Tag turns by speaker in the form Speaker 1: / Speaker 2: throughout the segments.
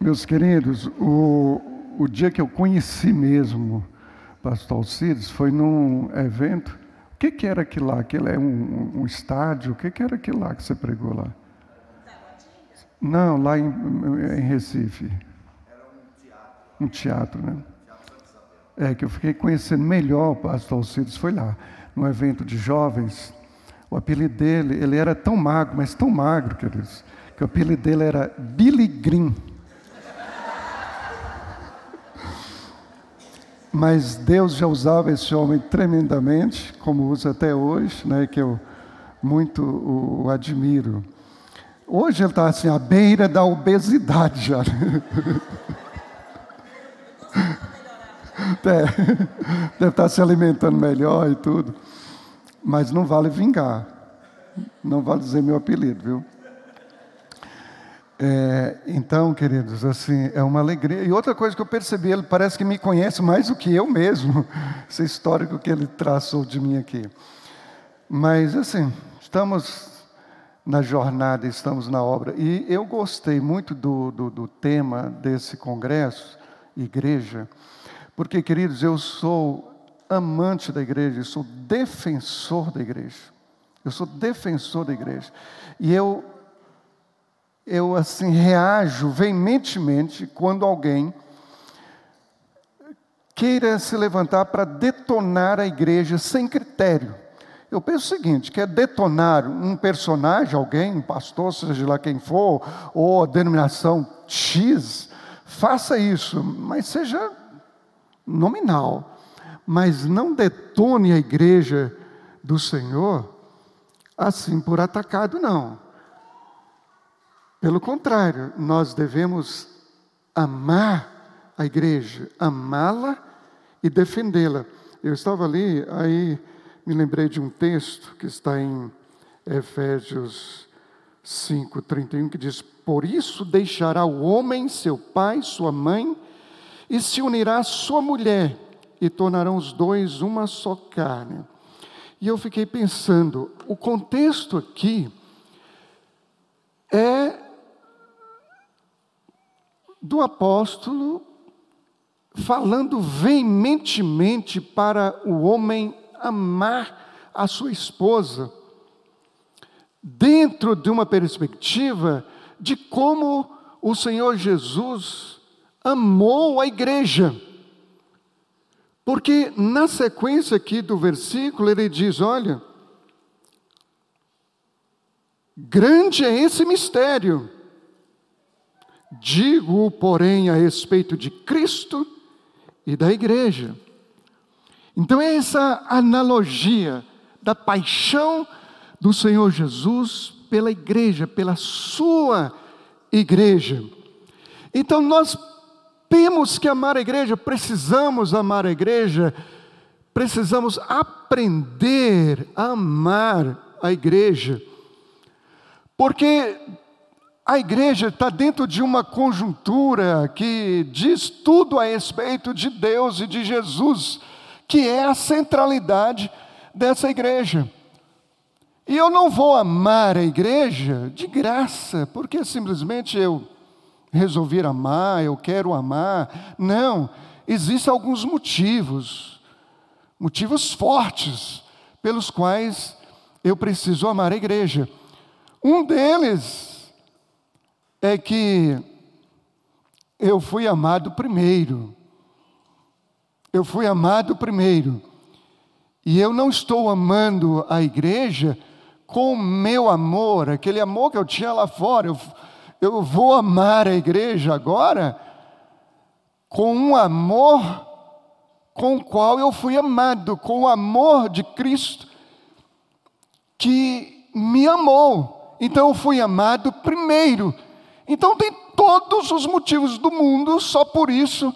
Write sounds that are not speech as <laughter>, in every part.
Speaker 1: Meus queridos, o, o dia que eu conheci mesmo pastor Alcides foi num evento. O que, que era aquilo lá? Aquilo é um, um estádio? O que, que era aquilo lá que você pregou lá? Não, lá em, em Recife. Era um teatro. Um teatro, né? É, que eu fiquei conhecendo melhor o pastor Alcides, foi lá, num evento de jovens. O apelido dele, ele era tão magro, mas tão magro, queridos, que o apelido dele era Billy Green. Mas Deus já usava esse homem tremendamente, como usa até hoje, né, que eu muito o, o admiro. Hoje ele está assim, à beira da obesidade já. <laughs> É, deve estar tá se alimentando melhor e tudo. Mas não vale vingar. Não vale dizer meu apelido, viu? É, então, queridos, assim, é uma alegria. E outra coisa que eu percebi, ele parece que me conhece mais do que eu mesmo, <laughs> esse histórico que ele traçou de mim aqui. Mas, assim, estamos na jornada, estamos na obra. E eu gostei muito do, do, do tema desse congresso, igreja, porque, queridos, eu sou amante da igreja, eu sou defensor da igreja. Eu sou defensor da igreja. E eu eu assim reajo veementemente quando alguém queira se levantar para detonar a igreja sem critério. Eu penso o seguinte: quer detonar um personagem, alguém, um pastor, seja lá quem for, ou a denominação X, faça isso, mas seja nominal. Mas não detone a igreja do Senhor assim por atacado, não. Pelo contrário, nós devemos amar a igreja, amá-la e defendê-la. Eu estava ali, aí me lembrei de um texto que está em Efésios 5, 31, que diz: Por isso deixará o homem seu pai, sua mãe, e se unirá à sua mulher, e tornarão os dois uma só carne. E eu fiquei pensando, o contexto aqui é do apóstolo falando veementemente para o homem amar a sua esposa, dentro de uma perspectiva de como o Senhor Jesus amou a igreja. Porque na sequência aqui do versículo ele diz: olha, grande é esse mistério Digo, porém, a respeito de Cristo e da igreja. Então, é essa analogia da paixão do Senhor Jesus pela igreja, pela sua igreja. Então, nós temos que amar a igreja, precisamos amar a igreja, precisamos aprender a amar a igreja, porque a igreja está dentro de uma conjuntura que diz tudo a respeito de Deus e de Jesus, que é a centralidade dessa igreja. E eu não vou amar a igreja de graça, porque simplesmente eu resolvi amar, eu quero amar. Não, existem alguns motivos, motivos fortes, pelos quais eu preciso amar a igreja. Um deles é que eu fui amado primeiro. Eu fui amado primeiro. E eu não estou amando a igreja com o meu amor, aquele amor que eu tinha lá fora. Eu, eu vou amar a igreja agora com um amor com o qual eu fui amado, com o amor de Cristo que me amou. Então eu fui amado primeiro. Então tem todos os motivos do mundo só por isso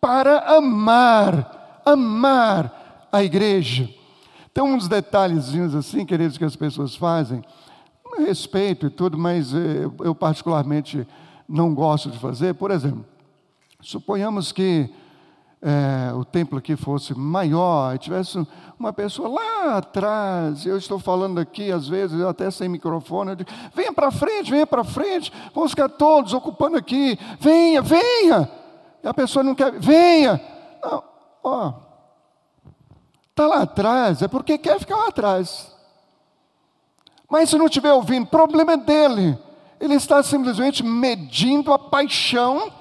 Speaker 1: para amar, amar a igreja. Tem uns detalhezinhos assim, queridos, que as pessoas fazem, respeito e tudo, mas eh, eu particularmente não gosto de fazer. Por exemplo, suponhamos que é, o templo aqui fosse maior, e tivesse uma pessoa lá atrás, eu estou falando aqui, às vezes, até sem microfone, eu digo, venha para frente, venha para frente, vamos ficar todos ocupando aqui, venha, venha. E a pessoa não quer, venha. Não, ó, está lá atrás, é porque quer ficar lá atrás. Mas se não estiver ouvindo, problema é dele. Ele está simplesmente medindo a paixão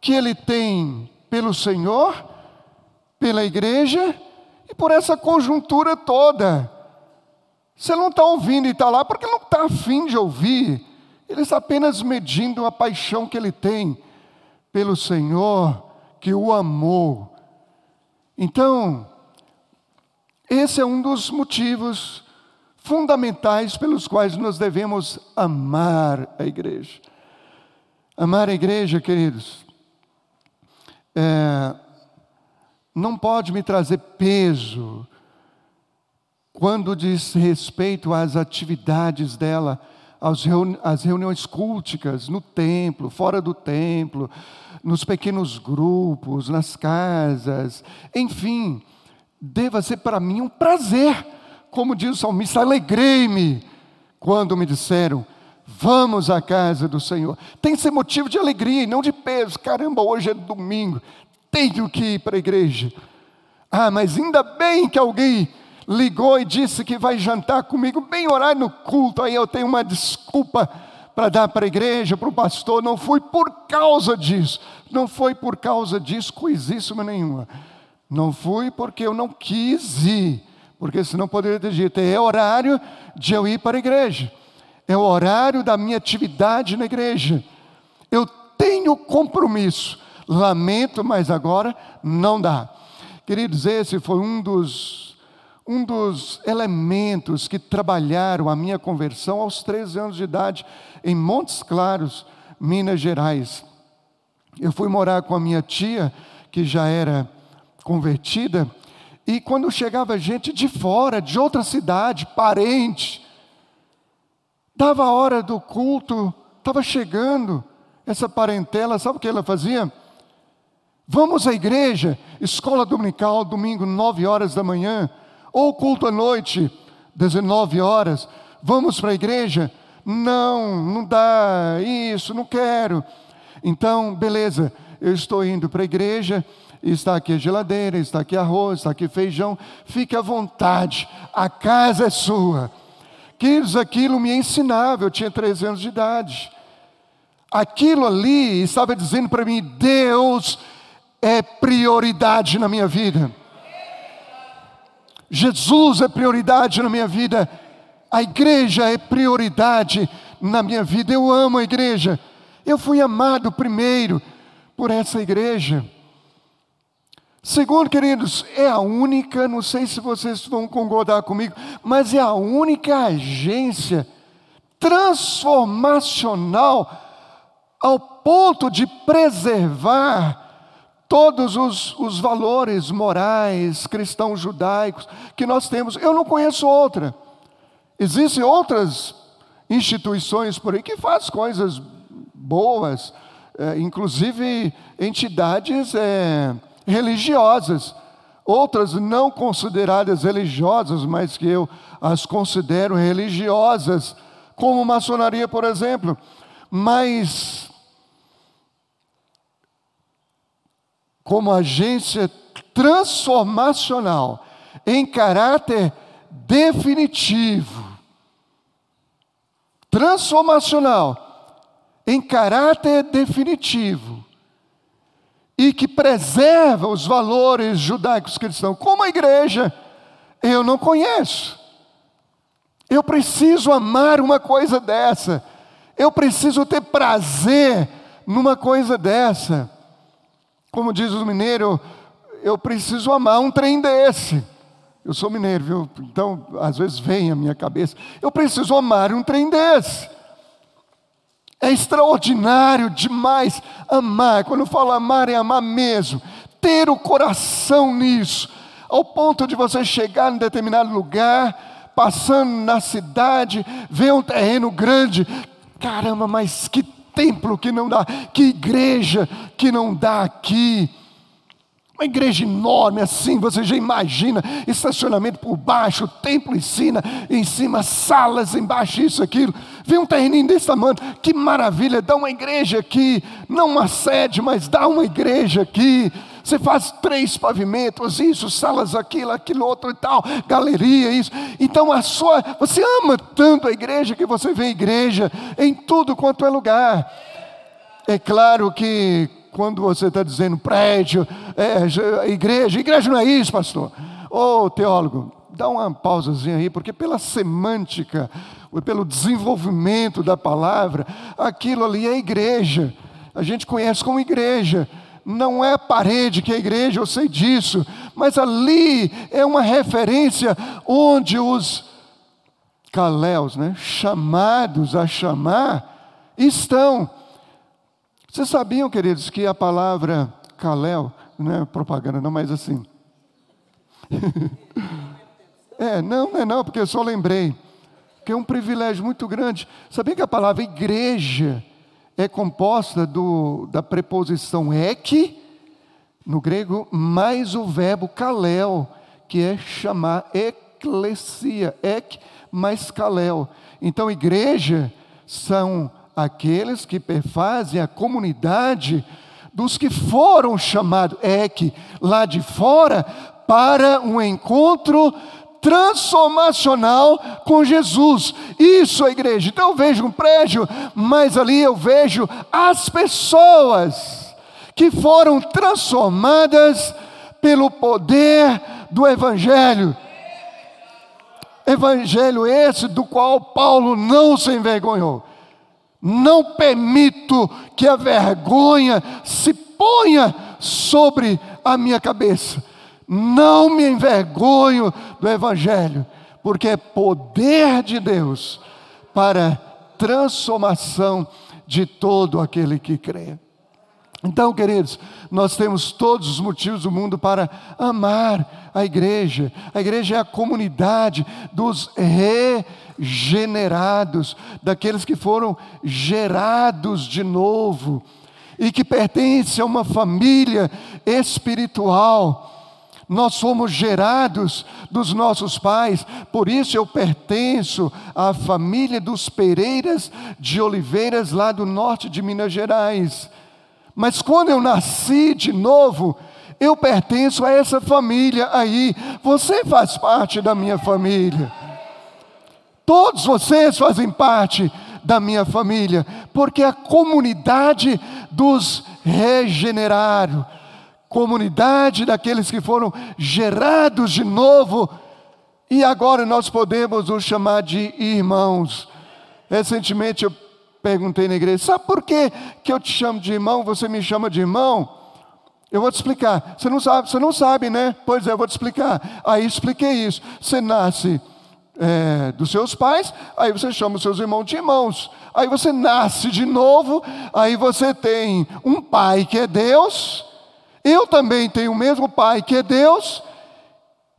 Speaker 1: que ele tem pelo Senhor, pela igreja e por essa conjuntura toda. Você não está ouvindo e está lá porque não está afim de ouvir. Ele está apenas medindo a paixão que ele tem pelo Senhor, que o amou. Então, esse é um dos motivos fundamentais pelos quais nós devemos amar a igreja. Amar a igreja, queridos, é, não pode me trazer peso quando diz respeito às atividades dela, às reuniões culticas no templo, fora do templo, nos pequenos grupos, nas casas, enfim, deva ser para mim um prazer. Como diz o salmista, alegrei-me quando me disseram, vamos à casa do Senhor. Tem que ser motivo de alegria e não de peso. Caramba, hoje é domingo, tenho que ir para a igreja. Ah, mas ainda bem que alguém ligou e disse que vai jantar comigo, bem horário no culto, aí eu tenho uma desculpa para dar para a igreja, para o pastor. Não foi por causa disso, não foi por causa disso coisíssima nenhuma. Não fui porque eu não quis ir porque senão poderia ter dito: é horário de eu ir para a igreja, é o horário da minha atividade na igreja. Eu tenho compromisso, lamento, mas agora não dá. Queridos, esse foi um dos, um dos elementos que trabalharam a minha conversão aos 13 anos de idade, em Montes Claros, Minas Gerais. Eu fui morar com a minha tia, que já era convertida, e quando chegava gente de fora, de outra cidade, parente, dava a hora do culto, estava chegando essa parentela, sabe o que ela fazia? Vamos à igreja, escola dominical, domingo, nove horas da manhã, ou culto à noite, 19 horas. Vamos para a igreja? Não, não dá, isso, não quero. Então, beleza, eu estou indo para a igreja está aqui a geladeira, está aqui arroz, está aqui feijão, fique à vontade, a casa é sua. Queridos, aquilo me ensinava, eu tinha 13 anos de idade. Aquilo ali estava dizendo para mim: Deus é prioridade na minha vida. Jesus é prioridade na minha vida. A igreja é prioridade na minha vida. Eu amo a igreja. Eu fui amado primeiro por essa igreja. Segundo, queridos, é a única, não sei se vocês vão concordar comigo, mas é a única agência transformacional ao ponto de preservar todos os, os valores morais cristãos judaicos que nós temos. Eu não conheço outra. Existem outras instituições por aí que fazem coisas boas, é, inclusive entidades. É, religiosas, outras não consideradas religiosas, mas que eu as considero religiosas, como maçonaria, por exemplo. Mas, como agência transformacional, em caráter definitivo, transformacional, em caráter definitivo, e que preserva os valores judaicos cristãos, como a igreja, eu não conheço. Eu preciso amar uma coisa dessa. Eu preciso ter prazer numa coisa dessa. Como diz o mineiro, eu preciso amar um trem desse. Eu sou mineiro, viu? Então, às vezes vem à minha cabeça. Eu preciso amar um trem desse. É extraordinário demais amar. Quando eu falo amar, é amar mesmo. Ter o coração nisso, ao ponto de você chegar em determinado lugar, passando na cidade, ver um terreno grande. Caramba, mas que templo que não dá, que igreja que não dá aqui. Uma igreja enorme assim, você já imagina, estacionamento por baixo, templo em cima, em cima, salas embaixo, isso, aquilo. Vem um terreninho desse tamanho, que maravilha, dá uma igreja aqui, não uma sede, mas dá uma igreja aqui. Você faz três pavimentos, isso, salas, aquilo, aquilo outro e tal, galeria, isso. Então a sua, você ama tanto a igreja que você vê igreja em tudo quanto é lugar. É claro que quando você está dizendo prédio, é, igreja, igreja não é isso, pastor. Ô oh, teólogo, dá uma pausazinha aí, porque pela semântica, pelo desenvolvimento da palavra, aquilo ali é igreja. A gente conhece como igreja. Não é a parede que é igreja, eu sei disso, mas ali é uma referência onde os caléus, né, chamados a chamar, estão. Vocês sabiam, queridos, que a palavra Kalel, não é propaganda, não, mas assim. <laughs> é, não, não é não, porque eu só lembrei. Que é um privilégio muito grande. Sabia que a palavra igreja é composta do, da preposição ek, no grego, mais o verbo kalel, que é chamar eclesia, ek mais kalel. Então, igreja são aqueles que perfazem a comunidade dos que foram chamados, é que lá de fora, para um encontro transformacional com Jesus. Isso é igreja. Então eu vejo um prédio, mas ali eu vejo as pessoas que foram transformadas pelo poder do Evangelho. Evangelho esse do qual Paulo não se envergonhou. Não permito que a vergonha se ponha sobre a minha cabeça. Não me envergonho do Evangelho, porque é poder de Deus para transformação de todo aquele que crê. Então, queridos, nós temos todos os motivos do mundo para amar a igreja. A igreja é a comunidade dos regenerados, daqueles que foram gerados de novo e que pertencem a uma família espiritual. Nós somos gerados dos nossos pais, por isso eu pertenço à família dos Pereiras de Oliveiras, lá do norte de Minas Gerais. Mas quando eu nasci de novo, eu pertenço a essa família aí. Você faz parte da minha família. Todos vocês fazem parte da minha família, porque a comunidade dos regenerados, comunidade daqueles que foram gerados de novo, e agora nós podemos os chamar de irmãos. Recentemente eu perguntei na igreja: sabe por que, que eu te chamo de irmão, você me chama de irmão? Eu vou te explicar. Você não sabe, você não sabe, né? Pois é, eu vou te explicar. Aí expliquei isso. Você nasce é, dos seus pais, aí você chama os seus irmãos de irmãos. Aí você nasce de novo, aí você tem um pai que é Deus. Eu também tenho o mesmo pai que é Deus,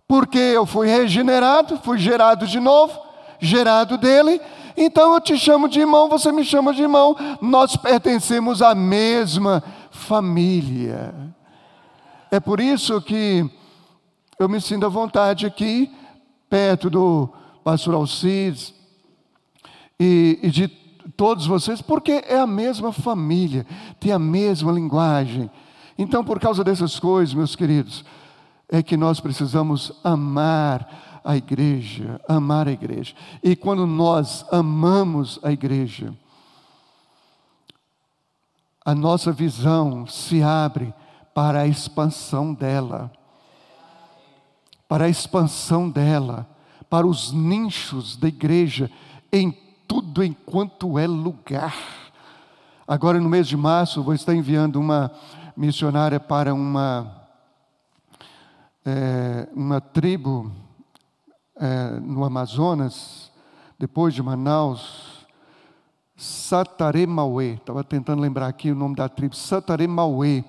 Speaker 1: porque eu fui regenerado, fui gerado de novo, gerado dele, então eu te chamo de irmão, você me chama de irmão. Nós pertencemos à mesma família. É por isso que eu me sinto à vontade aqui, perto do pastor Alcides e, e de todos vocês, porque é a mesma família, tem a mesma linguagem. Então, por causa dessas coisas, meus queridos, é que nós precisamos amar a igreja, amar a igreja. E quando nós amamos a igreja, a nossa visão se abre para a expansão dela, para a expansão dela, para os nichos da igreja, em tudo enquanto é lugar. Agora, no mês de março, vou estar enviando uma missionária para uma, é, uma tribo é, no Amazonas, depois de Manaus, Sataremauê, estava tentando lembrar aqui o nome da tribo, Sataremauê.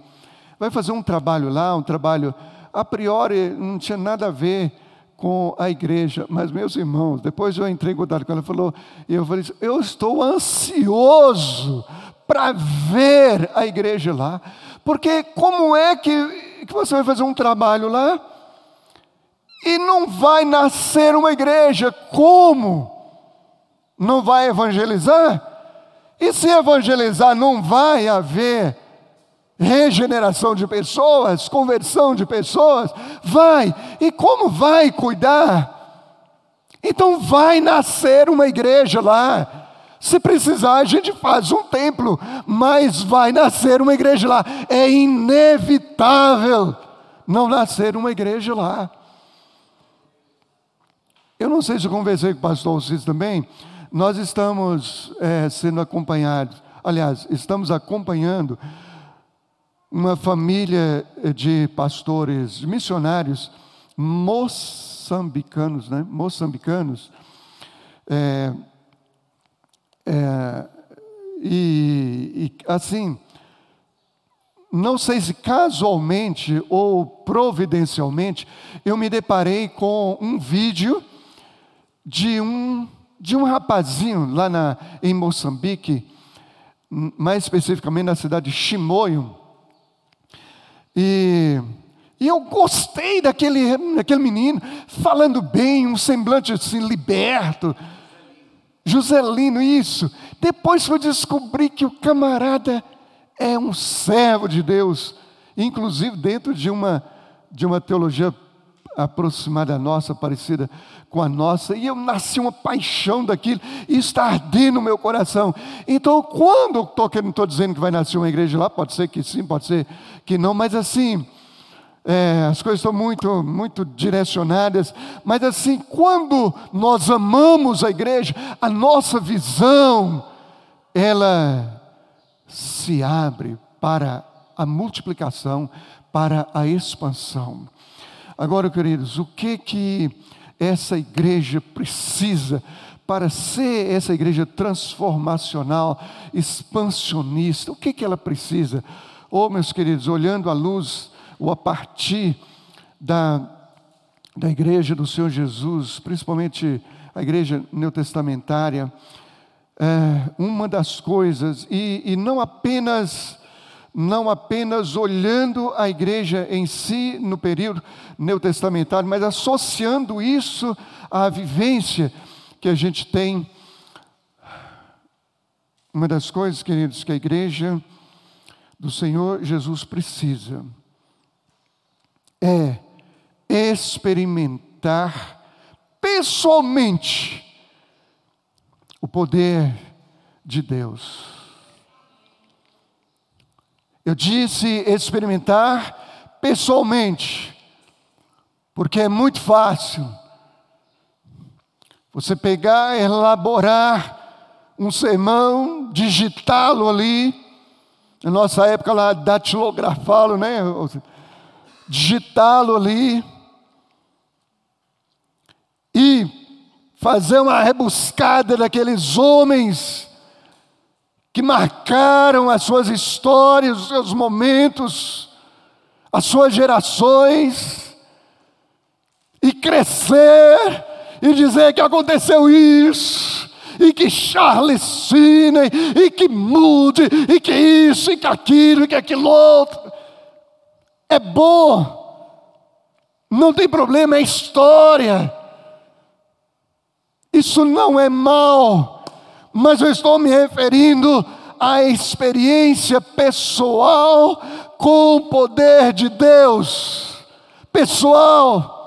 Speaker 1: Vai fazer um trabalho lá, um trabalho, a priori não tinha nada a ver com a igreja, mas meus irmãos, depois eu entrei em contato com ela, falou, e eu falei, eu estou ansioso para ver a igreja lá, Porque como é que, que você vai fazer um trabalho lá e não vai nascer uma igreja? Como? Não vai evangelizar? E se evangelizar, não vai haver regeneração de pessoas, conversão de pessoas? Vai. E como vai cuidar? Então vai nascer uma igreja lá. Se precisar, a gente faz um templo, mas vai nascer uma igreja lá. É inevitável não nascer uma igreja lá. Eu não sei se eu conversei com o pastor Alcides também. Nós estamos é, sendo acompanhados, aliás, estamos acompanhando uma família de pastores missionários moçambicanos, né? Moçambicanos. É, é, e, e assim, não sei se casualmente ou providencialmente, eu me deparei com um vídeo de um, de um rapazinho lá na, em Moçambique, mais especificamente na cidade de Chimoio. E, e eu gostei daquele, daquele menino, falando bem, um semblante assim, liberto, Joselino, isso. Depois eu descobri que o camarada é um servo de Deus, inclusive dentro de uma, de uma teologia aproximada da nossa, parecida com a nossa, e eu nasci uma paixão daquilo, e está ardendo no meu coração. Então, quando estou não estou dizendo que vai nascer uma igreja lá, pode ser que sim, pode ser que não, mas assim, é, as coisas estão muito, muito direcionadas, mas assim, quando nós amamos a igreja, a nossa visão, ela se abre para a multiplicação, para a expansão. Agora, queridos, o que que essa igreja precisa para ser essa igreja transformacional, expansionista? O que que ela precisa? Oh, meus queridos, olhando a luz ou a partir da, da igreja do Senhor Jesus, principalmente a igreja neotestamentária, é, uma das coisas, e, e não apenas não apenas olhando a igreja em si no período neotestamentário, mas associando isso à vivência que a gente tem. Uma das coisas, queridos, que a igreja do Senhor Jesus precisa é experimentar pessoalmente o poder de Deus. Eu disse experimentar pessoalmente, porque é muito fácil você pegar, elaborar um sermão, digitá-lo ali, na nossa época lá, datilografá-lo, né? digitá-lo ali e fazer uma rebuscada daqueles homens que marcaram as suas histórias, os seus momentos, as suas gerações, e crescer e dizer que aconteceu isso, e que Charles Sidney, e que mude, e que isso, e que aquilo, e que aquilo outro. É bom, não tem problema, é história. Isso não é mal, mas eu estou me referindo à experiência pessoal com o poder de Deus, pessoal,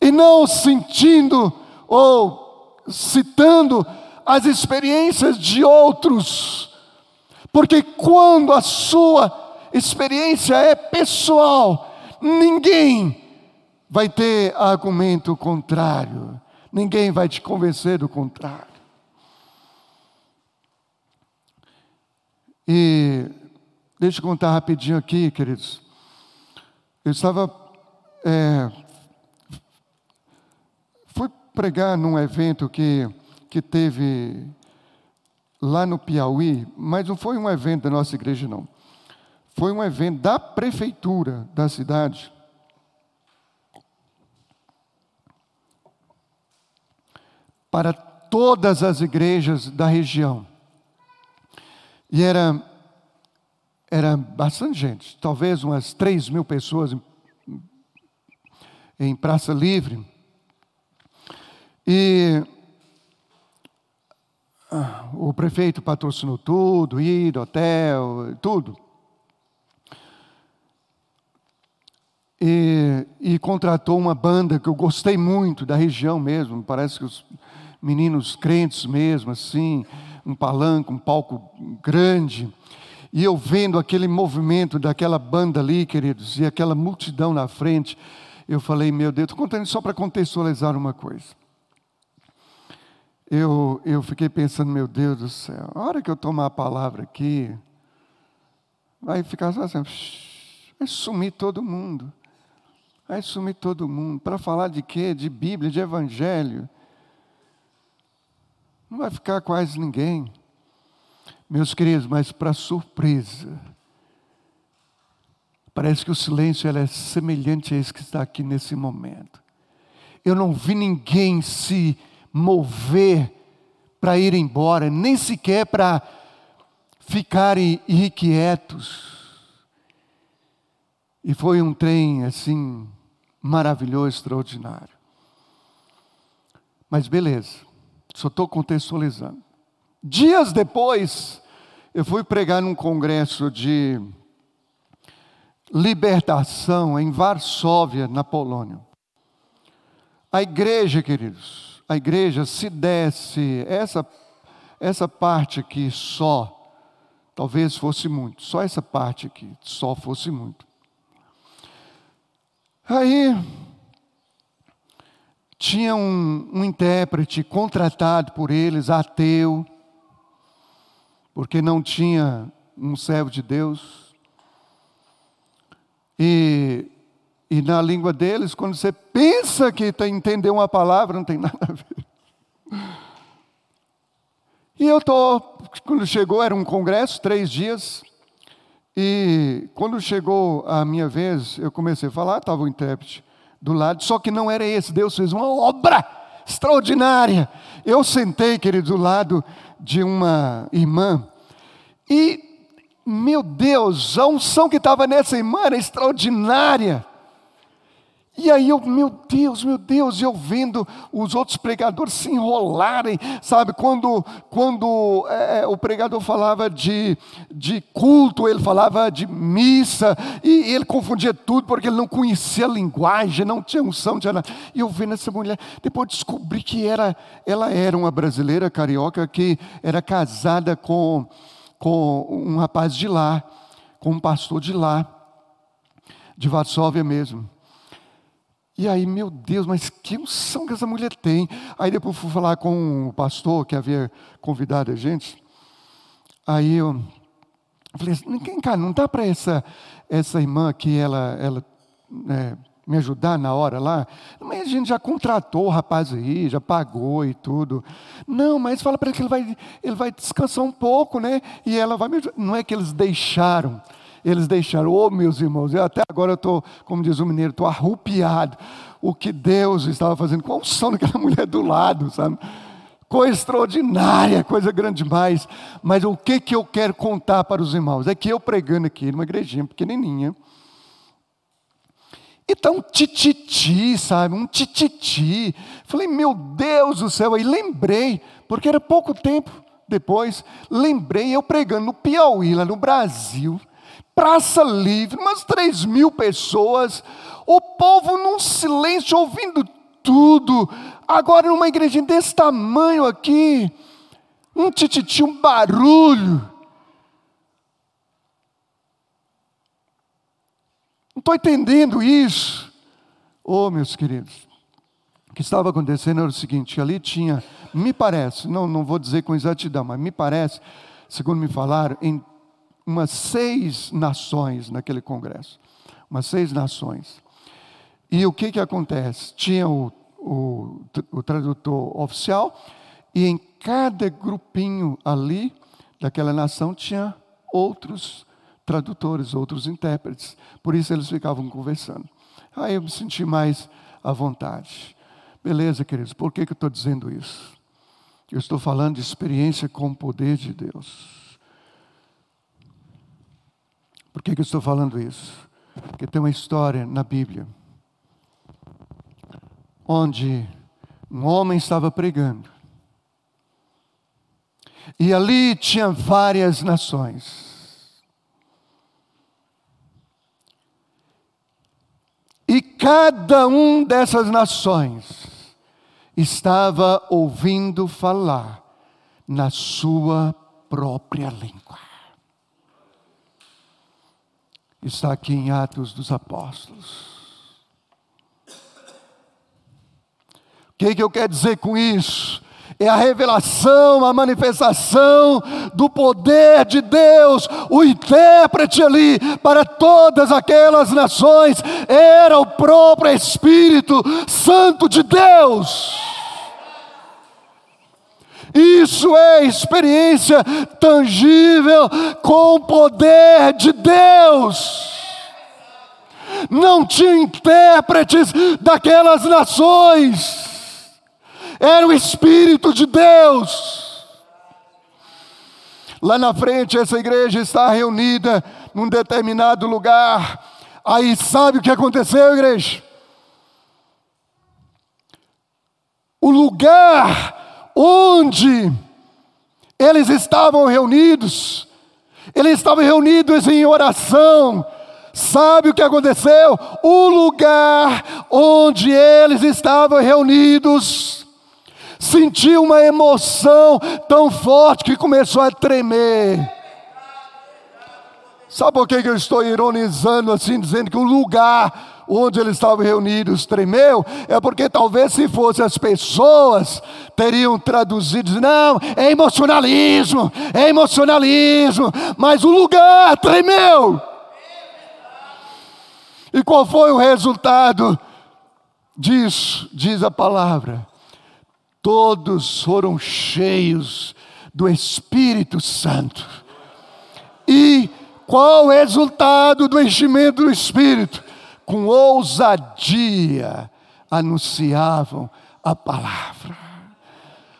Speaker 1: e não sentindo ou citando as experiências de outros, porque quando a sua experiência é pessoal. Ninguém vai ter argumento contrário. Ninguém vai te convencer do contrário. E deixa eu contar rapidinho aqui, queridos. Eu estava. É, fui pregar num evento que, que teve lá no Piauí, mas não foi um evento da nossa igreja, não foi um evento da prefeitura da cidade. Para todas as igrejas da região. E era era bastante gente, talvez umas 3 mil pessoas em, em Praça Livre. E ah, o prefeito patrocinou tudo, ida, hotel, tudo. E, e, contratou uma banda que eu gostei muito, da região mesmo, parece que os meninos crentes mesmo, assim, um palanque, um palco grande. E eu vendo aquele movimento daquela banda ali, queridos, e aquela multidão na frente, eu falei, meu Deus, estou contando só para contextualizar uma coisa. Eu, eu fiquei pensando, meu Deus do céu, a hora que eu tomar a palavra aqui, vai ficar só assim, vai sumir todo mundo. Vai sumir todo mundo. Para falar de quê? De Bíblia, de Evangelho. Não vai ficar quase ninguém. Meus queridos, mas para surpresa, parece que o silêncio é semelhante a esse que está aqui nesse momento. Eu não vi ninguém se mover para ir embora, nem sequer para ficarem irrequietos. E foi um trem assim, maravilhoso, extraordinário. Mas beleza, só estou contextualizando. Dias depois, eu fui pregar num congresso de libertação em Varsóvia, na Polônia. A igreja, queridos, a igreja se desse essa essa parte aqui só, talvez fosse muito, só essa parte aqui, só fosse muito. Aí tinha um, um intérprete contratado por eles, ateu, porque não tinha um servo de Deus. E, e na língua deles, quando você pensa que está entender uma palavra, não tem nada a ver. E eu estou, quando chegou, era um congresso, três dias, e quando chegou a minha vez, eu comecei a falar, estava o intérprete do lado, só que não era esse, Deus fez uma obra extraordinária. Eu sentei, querido, do lado de uma irmã. E, meu Deus, a unção que estava nessa irmã era extraordinária. E aí eu, meu Deus, meu Deus, eu vendo os outros pregadores se enrolarem, sabe? Quando, quando é, o pregador falava de, de culto, ele falava de missa, e ele confundia tudo porque ele não conhecia a linguagem, não tinha unção, tinha nada. E eu vendo essa mulher, depois descobri que era, ela era uma brasileira carioca que era casada com, com um rapaz de lá, com um pastor de lá, de Varsóvia mesmo. E aí, meu Deus, mas que unção que essa mulher tem. Aí depois fui falar com o pastor que havia convidado a gente. Aí eu falei assim, cara, não dá para essa, essa irmã aqui, ela, ela é, me ajudar na hora lá? Mas a gente já contratou o rapaz aí, já pagou e tudo. Não, mas fala para ele que ele vai, ele vai descansar um pouco, né? E ela vai me ajudar. Não é que eles deixaram eles deixaram. Oh, meus irmãos, eu até agora estou, como diz o mineiro, estou arrupiado. O que Deus estava fazendo com a unção daquela <laughs> mulher do lado, sabe? Coisa extraordinária, coisa grande demais. Mas o que, que eu quero contar para os irmãos? É que eu pregando aqui numa igrejinha pequenininha, e está um tititi, sabe? Um tititi. Falei, meu Deus do céu. Aí lembrei, porque era pouco tempo depois, lembrei eu pregando no Piauí, lá no Brasil praça livre, umas três mil pessoas, o povo num silêncio ouvindo tudo. Agora, numa igreja desse tamanho aqui, um tititi, um barulho. Não estou entendendo isso. Oh, meus queridos, o que estava acontecendo era o seguinte: ali tinha, me parece, não, não vou dizer com exatidão, mas me parece, segundo me falaram, em umas seis nações naquele congresso. Umas seis nações. E o que, que acontece? Tinha o, o, o tradutor oficial, e em cada grupinho ali, daquela nação, tinha outros tradutores, outros intérpretes. Por isso eles ficavam conversando. Aí eu me senti mais à vontade. Beleza, queridos, por que, que eu estou dizendo isso? Eu estou falando de experiência com o poder de Deus. Por que, que eu estou falando isso? Porque tem uma história na Bíblia onde um homem estava pregando. E ali tinha várias nações. E cada um dessas nações estava ouvindo falar na sua própria língua. Está aqui em Atos dos Apóstolos. O que, que eu quero dizer com isso? É a revelação, a manifestação do poder de Deus, o intérprete ali para todas aquelas nações, era o próprio Espírito Santo de Deus. Isso é experiência tangível com o poder de Deus não tinha intérpretes daquelas nações era o Espírito de Deus. Lá na frente, essa igreja está reunida num determinado lugar. Aí sabe o que aconteceu, igreja? O lugar onde eles estavam reunidos, eles estavam reunidos em oração. Sabe o que aconteceu? O lugar onde eles estavam reunidos sentiu uma emoção tão forte que começou a tremer. Sabe por que eu estou ironizando assim, dizendo que o lugar onde eles estavam reunidos tremeu? É porque talvez se fossem as pessoas, teriam traduzido, não, é emocionalismo, é emocionalismo, mas o lugar tremeu. E qual foi o resultado disso? Diz a palavra todos foram cheios do Espírito Santo. E qual o resultado do enchimento do Espírito? Com ousadia anunciavam a palavra.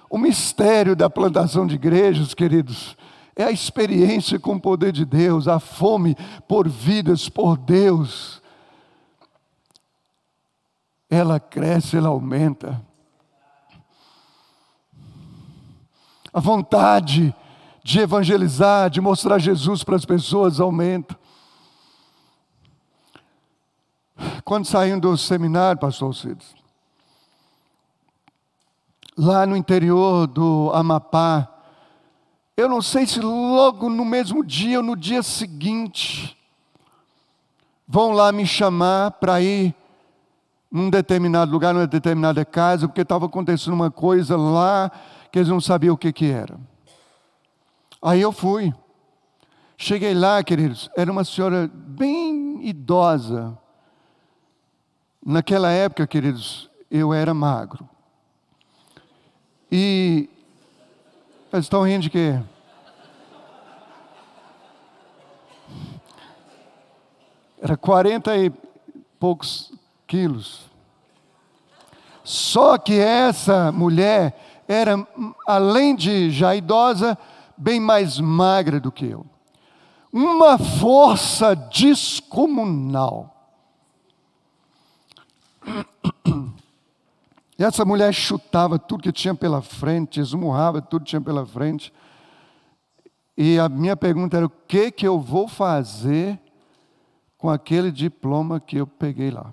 Speaker 1: O mistério da plantação de igrejas, queridos, é a experiência com o poder de Deus, a fome por vidas por Deus. Ela cresce, ela aumenta. a vontade de evangelizar, de mostrar Jesus para as pessoas aumenta. Quando saímos do seminário, pastor Alcides, lá no interior do Amapá, eu não sei se logo no mesmo dia ou no dia seguinte, vão lá me chamar para ir num determinado lugar, numa determinada casa, porque estava acontecendo uma coisa lá que eles não sabiam o que, que era. Aí eu fui. Cheguei lá, queridos, era uma senhora bem idosa. Naquela época, queridos, eu era magro. E eles estão rindo de quê? Era 40 e poucos quilos. Só que essa mulher era, além de já idosa, bem mais magra do que eu. Uma força descomunal. E essa mulher chutava tudo que tinha pela frente, esmurrava tudo que tinha pela frente. E a minha pergunta era: o que, que eu vou fazer com aquele diploma que eu peguei lá?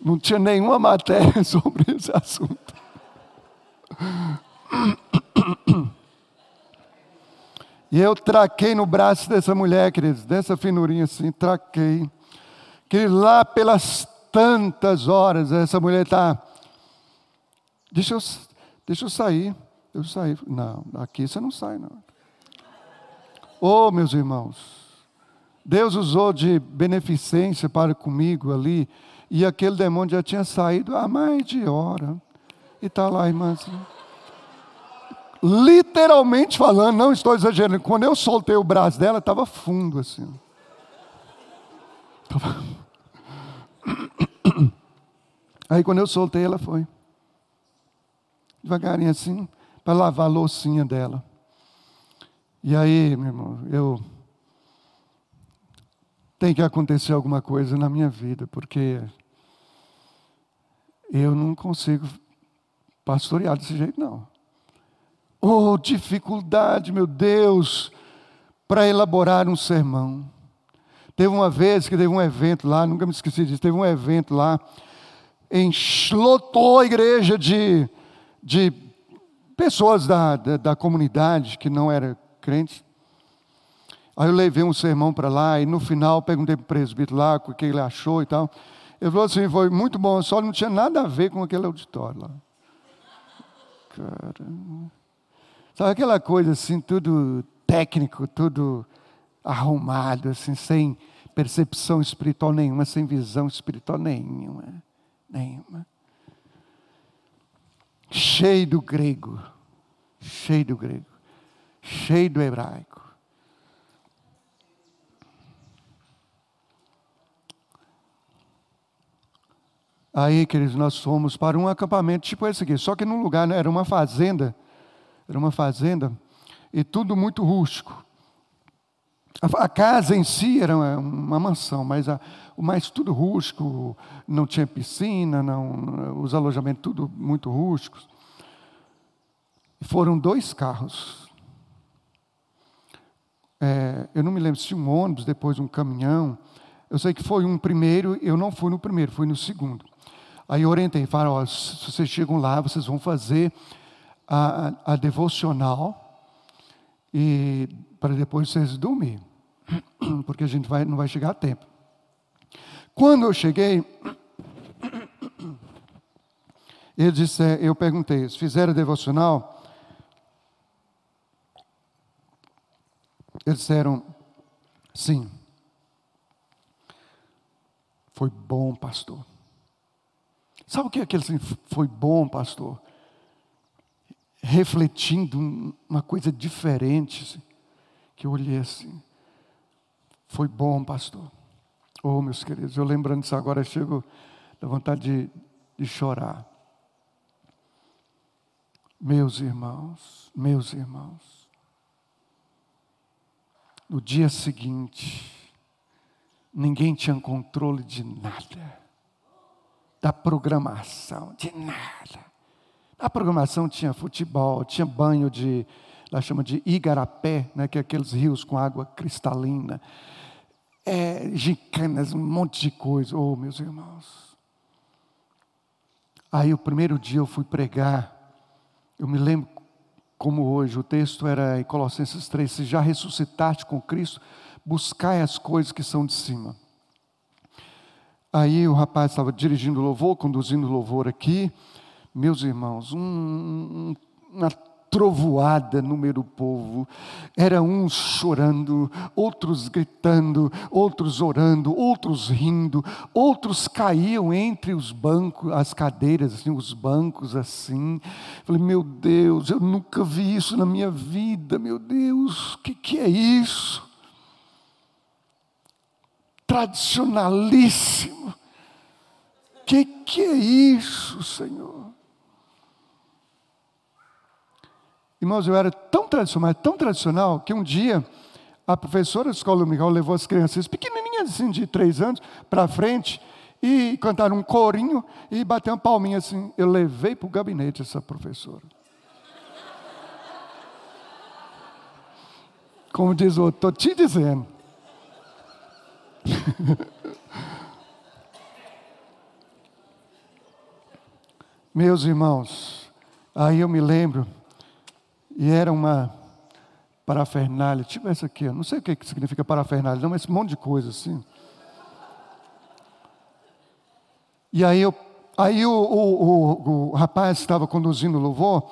Speaker 1: Não tinha nenhuma matéria <laughs> sobre esse assunto. E eu traquei no braço dessa mulher, queridos, dessa finurinha assim, traquei. Que lá pelas tantas horas, essa mulher está. Deixa eu, deixa eu sair. Eu saí. Não, aqui você não sai, não. Oh, meus irmãos, Deus usou de beneficência para comigo ali e aquele demônio já tinha saído há mais de hora. E está lá, irmãzinha. Literalmente falando, não estou exagerando. Quando eu soltei o braço dela, estava fundo assim. Aí quando eu soltei, ela foi. Devagarinho assim, para lavar a loucinha dela. E aí, meu irmão, eu tem que acontecer alguma coisa na minha vida, porque eu não consigo pastorear desse jeito, não. Oh, dificuldade, meu Deus, para elaborar um sermão. Teve uma vez que teve um evento lá, nunca me esqueci disso, teve um evento lá, enlotou a igreja de, de pessoas da, da, da comunidade que não eram crentes. Aí eu levei um sermão para lá e no final perguntei para o presbítero lá o que ele achou e tal. Ele falou assim: foi muito bom, só não tinha nada a ver com aquele auditório lá. Caramba. Sabe aquela coisa assim, tudo técnico, tudo arrumado, assim, sem percepção espiritual nenhuma, sem visão espiritual nenhuma. Nenhuma. Cheio do grego, cheio do grego, cheio do hebraico. Aí, queridos, nós fomos para um acampamento tipo esse aqui, só que num lugar, né, era uma fazenda, era uma fazenda, e tudo muito rústico. A, a casa em si era uma, uma mansão, mas, a, mas tudo rústico, não tinha piscina, não, os alojamentos tudo muito rústicos. Foram dois carros. É, eu não me lembro se um ônibus, depois um caminhão. Eu sei que foi um primeiro, eu não fui no primeiro, fui no segundo. Aí orientei, falaram, ó, se vocês chegam lá, vocês vão fazer a, a, devocional e para depois vocês dormir, <clears throat> porque a gente vai, não vai chegar a tempo. Quando eu cheguei, <clears throat> ele disse, eu perguntei, fizeram devocional? Eles disseram, sim. Foi bom, pastor. Sabe o que é aquele assim, foi bom, pastor? Refletindo uma coisa diferente, assim, que eu olhei assim. Foi bom, pastor. Oh, meus queridos, eu lembrando disso agora, chego da vontade de, de chorar. Meus irmãos, meus irmãos, no dia seguinte, ninguém tinha controle de nada da programação, de nada. A programação tinha futebol, tinha banho de, lá chama de igarapé, né, que é aqueles rios com água cristalina, é, gicanas, um monte de coisa. Oh, meus irmãos. Aí o primeiro dia eu fui pregar, eu me lembro como hoje, o texto era em Colossenses 3, se já ressuscitaste com Cristo, buscai as coisas que são de cima. Aí o rapaz estava dirigindo o louvor, conduzindo o louvor aqui. Meus irmãos, um, uma trovoada no meio do povo. Era uns chorando, outros gritando, outros orando, outros rindo, outros caíam entre os bancos, as cadeiras, assim, os bancos assim. Falei, meu Deus, eu nunca vi isso na minha vida, meu Deus, o que, que é isso? tradicionalíssimo. Que que é isso, Senhor? Irmãos, eu era tão tradicional, tão tradicional, que um dia a professora da escola dominical levou as crianças pequenininhas, assim, de três anos, para frente, e cantaram um corinho e bateram palminha assim. Eu levei para o gabinete essa professora. Como diz o outro, estou te dizendo. <laughs> Meus irmãos, aí eu me lembro, e era uma parafernália, tipo essa aqui, eu não sei o que significa parafernália, não, mas esse monte de coisa assim. E aí, eu, aí o, o, o, o rapaz que estava conduzindo o louvor,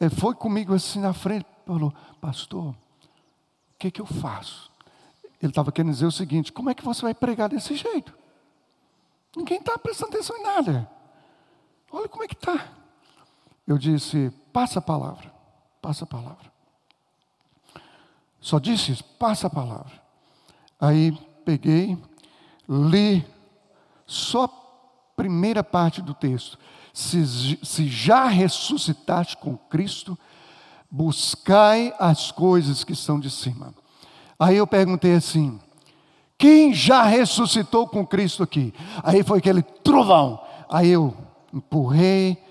Speaker 1: ele foi comigo assim na frente, falou, pastor, o que, que eu faço? Ele estava querendo dizer o seguinte: como é que você vai pregar desse jeito? Ninguém está prestando atenção em nada. Olha como é que está. Eu disse: passa a palavra, passa a palavra. Só disse isso, passa a palavra. Aí peguei, li só a primeira parte do texto. Se, se já ressuscitaste com Cristo, buscai as coisas que são de cima. Aí eu perguntei assim: quem já ressuscitou com Cristo aqui? Aí foi aquele trovão. Aí eu empurrei,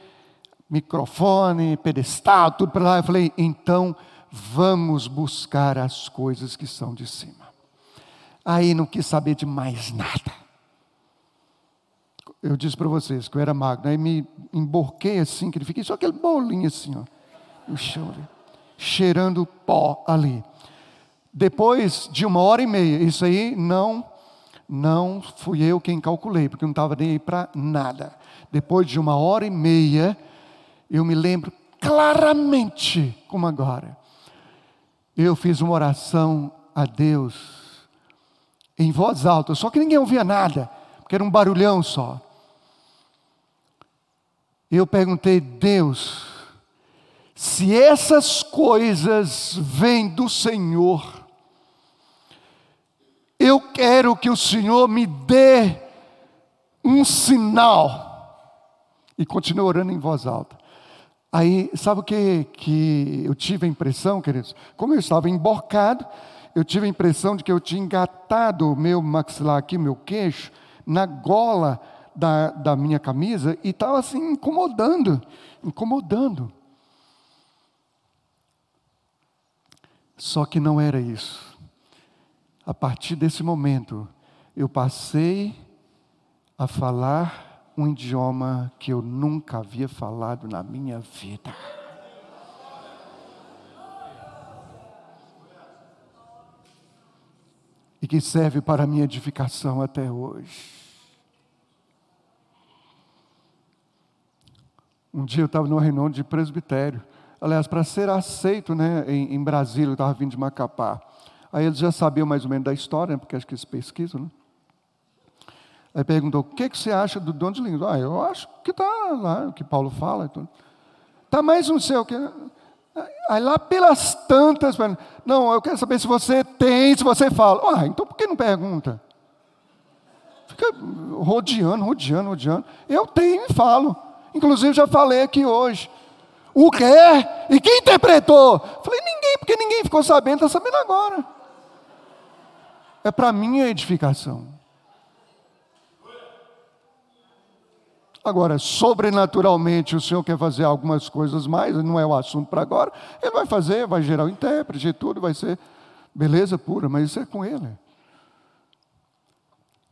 Speaker 1: microfone, pedestal, tudo para lá. Eu falei: então vamos buscar as coisas que são de cima. Aí não quis saber de mais nada. Eu disse para vocês que eu era magro, aí me emborquei assim, que ele fiquei só aquele bolinho assim, ó, no chão, cheirando pó ali. Depois de uma hora e meia, isso aí não, não fui eu quem calculei, porque não estava nem aí para nada. Depois de uma hora e meia, eu me lembro claramente, como agora. Eu fiz uma oração a Deus em voz alta, só que ninguém ouvia nada, porque era um barulhão só. Eu perguntei, Deus, se essas coisas vêm do Senhor, eu quero que o Senhor me dê um sinal. E continuei orando em voz alta. Aí, sabe o que, que eu tive a impressão, queridos? Como eu estava emborcado, eu tive a impressão de que eu tinha engatado o meu maxilar aqui, meu queixo, na gola da, da minha camisa e estava assim incomodando, incomodando. Só que não era isso a partir desse momento, eu passei a falar um idioma que eu nunca havia falado na minha vida. E que serve para a minha edificação até hoje. Um dia eu estava numa reunião de presbitério. Aliás, para ser aceito né, em, em Brasília, eu estava vindo de Macapá. Aí eles já sabiam mais ou menos da história, né, porque acho que eles pesquisam, né? Aí perguntou: o que, que você acha do dom de línguas? Ah, eu acho que está lá, o que Paulo fala. Está mais não sei o que. Aí lá pelas tantas, não, eu quero saber se você tem, se você fala. Ah, então por que não pergunta? Fica rodeando, rodeando, rodeando. Eu tenho e falo. Inclusive já falei aqui hoje. O quê? E quem interpretou? Falei, ninguém, porque ninguém ficou sabendo, está sabendo agora é para minha edificação. Agora, sobrenaturalmente, o Senhor quer fazer algumas coisas mais, não é o assunto para agora, Ele vai fazer, vai gerar o intérprete, tudo vai ser beleza pura, mas isso é com Ele.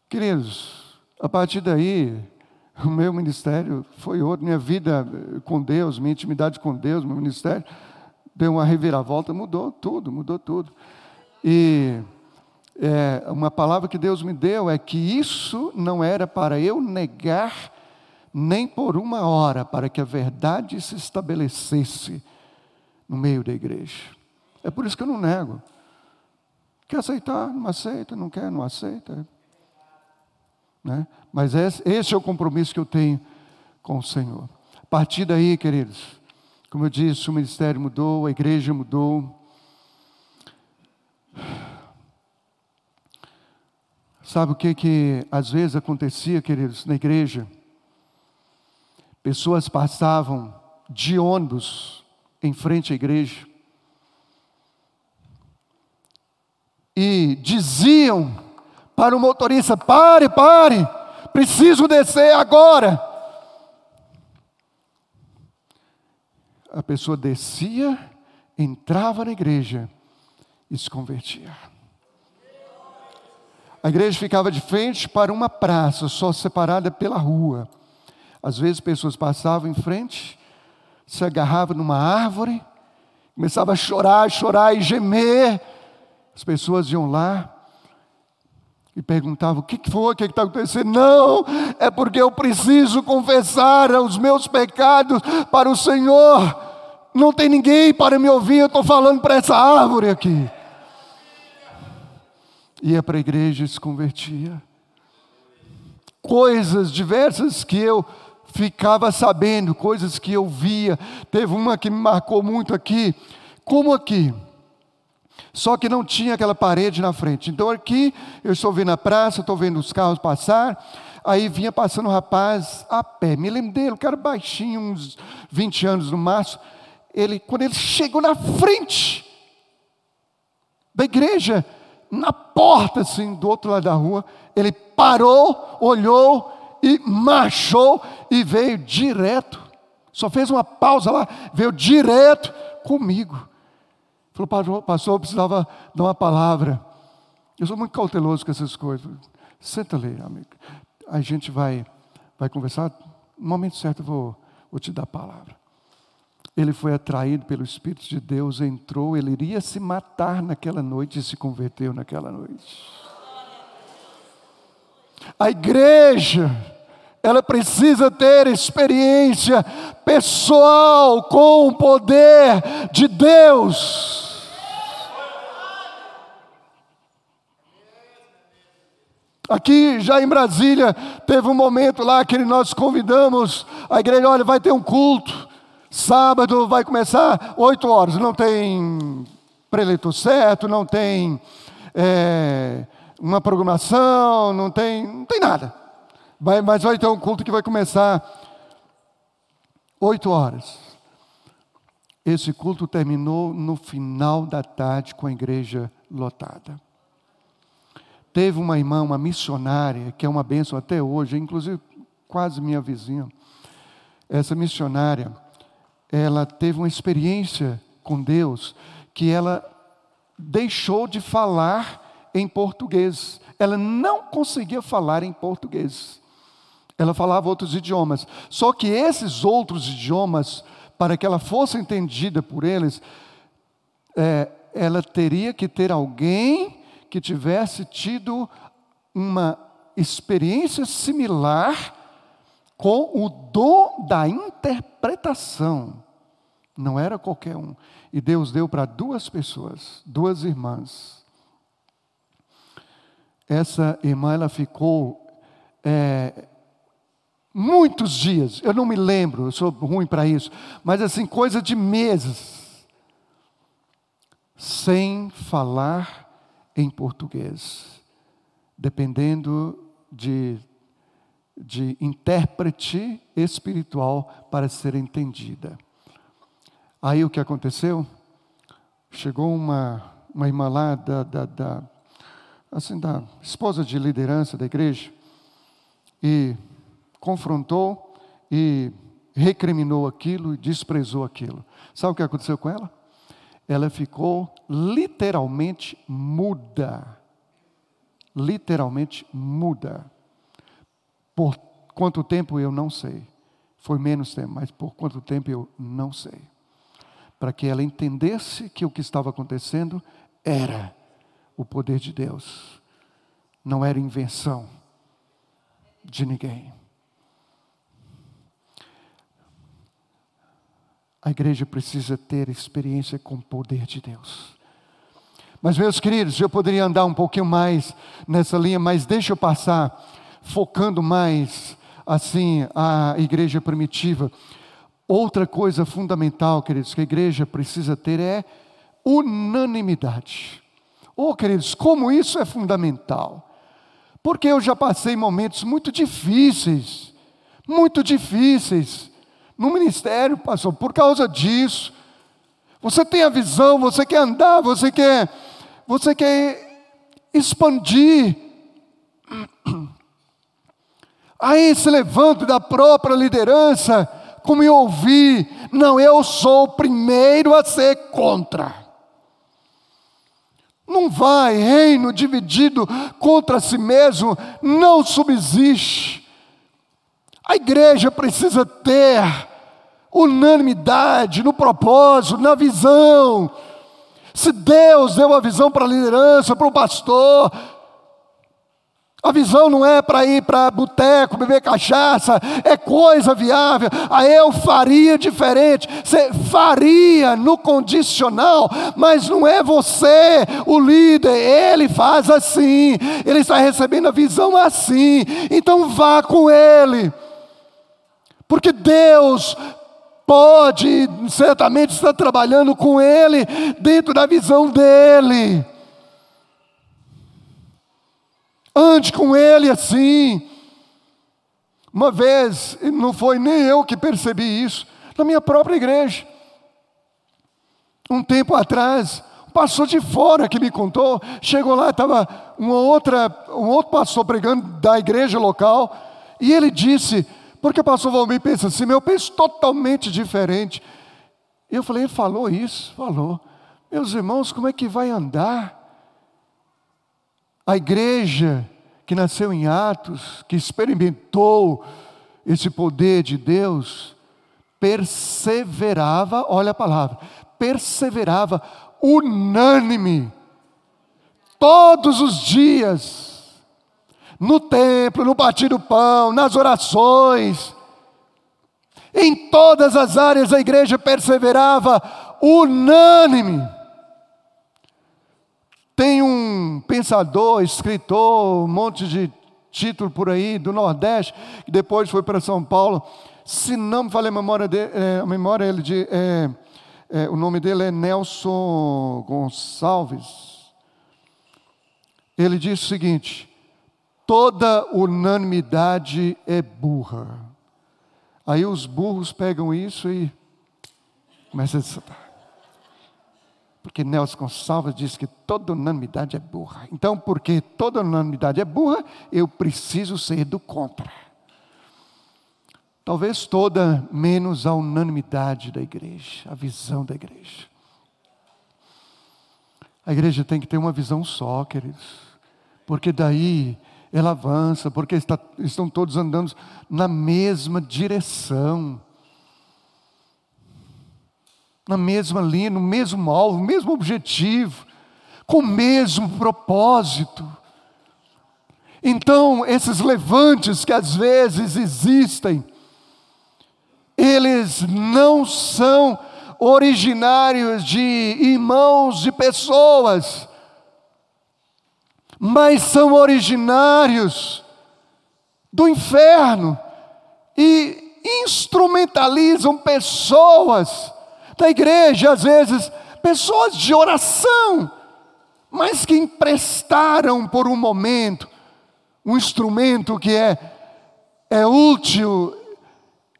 Speaker 1: Queridos, a partir daí, o meu ministério foi outro, minha vida com Deus, minha intimidade com Deus, meu ministério, deu uma reviravolta, mudou tudo, mudou tudo. E é, uma palavra que Deus me deu é que isso não era para eu negar nem por uma hora, para que a verdade se estabelecesse no meio da igreja. É por isso que eu não nego. Quer aceitar? Não aceita, não quer, não aceita. Né? Mas esse, é o compromisso que eu tenho com o Senhor. A partir daí, queridos, como eu disse, o ministério mudou, a igreja mudou. Sabe o que que às vezes acontecia, queridos, na igreja? Pessoas passavam de ônibus em frente à igreja e diziam para o motorista: pare, pare, preciso descer agora. A pessoa descia, entrava na igreja e se convertia. A igreja ficava de frente para uma praça, só separada pela rua. Às vezes pessoas passavam em frente, se agarravam numa árvore, começavam a chorar, chorar e gemer. As pessoas iam lá e perguntavam: o que foi, o que está acontecendo? Não, é porque eu preciso confessar os meus pecados para o Senhor. Não tem ninguém para me ouvir, eu estou falando para essa árvore aqui ia para a igreja e se convertia. Coisas diversas que eu ficava sabendo, coisas que eu via. Teve uma que me marcou muito aqui, como aqui. Só que não tinha aquela parede na frente. Então aqui eu estou vendo a praça, estou vendo os carros passar. Aí vinha passando um rapaz a pé. Me lembro dele, um cara baixinho, uns 20 anos no máximo. ele, quando ele chegou na frente da igreja, na porta, assim, do outro lado da rua, ele parou, olhou e marchou e veio direto. Só fez uma pausa lá, veio direto comigo. Falou, pastor, eu precisava dar uma palavra. Eu sou muito cauteloso com essas coisas. Senta ali, amigo. A gente vai, vai conversar. No momento certo eu vou, vou te dar a palavra. Ele foi atraído pelo Espírito de Deus, entrou, ele iria se matar naquela noite e se converteu naquela noite. A igreja, ela precisa ter experiência pessoal com o poder de Deus. Aqui já em Brasília, teve um momento lá que nós convidamos a igreja: olha, vai ter um culto. Sábado vai começar 8 horas, não tem preleito certo, não tem é, uma programação, não tem, não tem nada. Vai, mas vai ter um culto que vai começar 8 horas. Esse culto terminou no final da tarde com a igreja lotada. Teve uma irmã, uma missionária, que é uma bênção até hoje, inclusive quase minha vizinha. Essa missionária, ela teve uma experiência com Deus que ela deixou de falar em português. Ela não conseguia falar em português. Ela falava outros idiomas. Só que esses outros idiomas, para que ela fosse entendida por eles, é, ela teria que ter alguém que tivesse tido uma experiência similar com o dom da interpretação. Não era qualquer um. E Deus deu para duas pessoas, duas irmãs. Essa irmã, ela ficou é, muitos dias, eu não me lembro, eu sou ruim para isso, mas assim, coisa de meses, sem falar em português, dependendo de, de intérprete espiritual para ser entendida. Aí o que aconteceu? Chegou uma, uma irmã lá da, da, da, assim, da esposa de liderança da igreja. E confrontou e recriminou aquilo e desprezou aquilo. Sabe o que aconteceu com ela? Ela ficou literalmente muda. Literalmente muda. Por quanto tempo eu não sei. Foi menos tempo, mas por quanto tempo eu não sei para que ela entendesse que o que estava acontecendo era o poder de Deus, não era invenção de ninguém. A igreja precisa ter experiência com o poder de Deus. Mas, meus queridos, eu poderia andar um pouquinho mais nessa linha, mas deixa eu passar focando mais assim a igreja primitiva. Outra coisa fundamental, queridos, que a igreja precisa ter é unanimidade. Oh, queridos, como isso é fundamental. Porque eu já passei momentos muito difíceis, muito difíceis no ministério, pastor, por causa disso. Você tem a visão, você quer andar, você quer, você quer expandir. <clears throat> Aí se levanta da própria liderança como eu ouvi, não, eu sou o primeiro a ser contra. Não vai, reino dividido contra si mesmo, não subsiste. A igreja precisa ter unanimidade no propósito, na visão. Se Deus deu a visão para a liderança, para o pastor, a visão não é para ir para boteco, beber cachaça, é coisa viável. Aí eu faria diferente. Você faria no condicional, mas não é você o líder. Ele faz assim. Ele está recebendo a visão assim. Então vá com ele. Porque Deus pode, certamente, estar trabalhando com ele dentro da visão dele. Ande com ele assim. Uma vez, não foi nem eu que percebi isso, na minha própria igreja. Um tempo atrás, um pastor de fora que me contou, chegou lá, estava uma outra, um outro pastor pregando da igreja local, e ele disse, porque o pastor Valmir pensa assim, meu penso totalmente diferente. Eu falei, ele falou isso? Falou. Meus irmãos, como é que vai andar? A igreja que nasceu em Atos, que experimentou esse poder de Deus, perseverava, olha a palavra, perseverava unânime, todos os dias, no templo, no batir do pão, nas orações, em todas as áreas a igreja perseverava unânime. Tem um pensador, escritor, um monte de título por aí, do Nordeste, que depois foi para São Paulo. Se não me falei a memória dele, é, a memória ele de, é, é, o nome dele é Nelson Gonçalves. Ele diz o seguinte: toda unanimidade é burra. Aí os burros pegam isso e começam a dizer, porque Nelson Gonçalves diz que toda unanimidade é burra. Então, porque toda unanimidade é burra, eu preciso ser do contra. Talvez toda, menos a unanimidade da igreja, a visão da igreja. A igreja tem que ter uma visão só, queridos, porque daí ela avança, porque está, estão todos andando na mesma direção na mesma linha, no mesmo alvo, no mesmo objetivo, com o mesmo propósito. Então, esses levantes que às vezes existem, eles não são originários de irmãos, de pessoas, mas são originários do inferno e instrumentalizam pessoas da igreja, às vezes, pessoas de oração, mas que emprestaram por um momento um instrumento que é, é útil,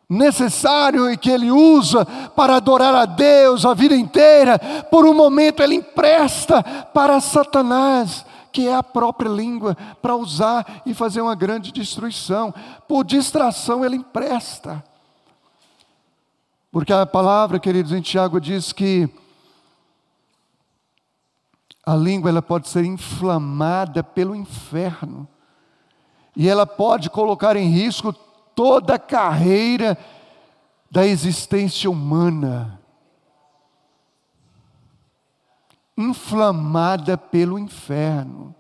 Speaker 1: necessário e que ele usa para adorar a Deus a vida inteira, por um momento ele empresta para Satanás, que é a própria língua, para usar e fazer uma grande destruição. Por distração ele empresta. Porque a palavra, queridos, em Tiago diz que a língua ela pode ser inflamada pelo inferno. E ela pode colocar em risco toda a carreira da existência humana. Inflamada pelo inferno.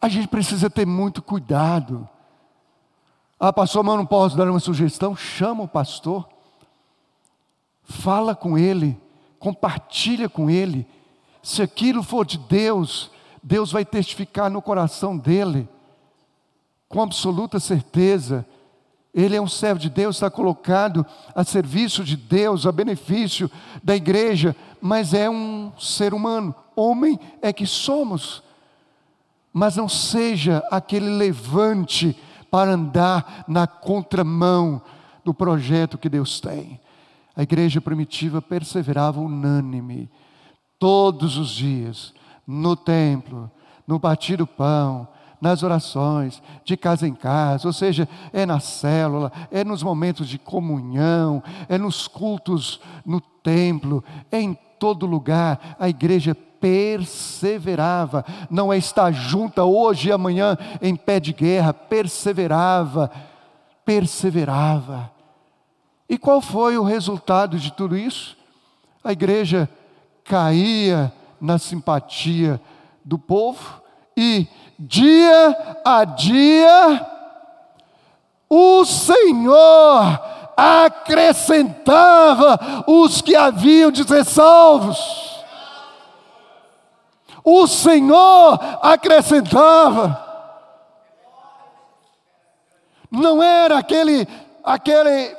Speaker 1: A gente precisa ter muito cuidado. Ah, pastor, mas eu não posso dar uma sugestão? Chama o pastor fala com Ele, compartilha com Ele. Se aquilo for de Deus, Deus vai testificar no coração dele, com absoluta certeza. Ele é um servo de Deus, está colocado a serviço de Deus, a benefício da igreja, mas é um ser humano, homem é que somos. Mas não seja aquele levante para andar na contramão do projeto que Deus tem. A igreja primitiva perseverava unânime, todos os dias, no templo, no batir do pão, nas orações, de casa em casa, ou seja, é na célula, é nos momentos de comunhão, é nos cultos no templo, é em todo lugar. A igreja perseverava, não é estar junta hoje e amanhã em pé de guerra, perseverava, perseverava. E qual foi o resultado de tudo isso? A igreja caía na simpatia do povo e dia a dia o Senhor acrescentava os que haviam de ser salvos. O Senhor acrescentava. Não era aquele aquele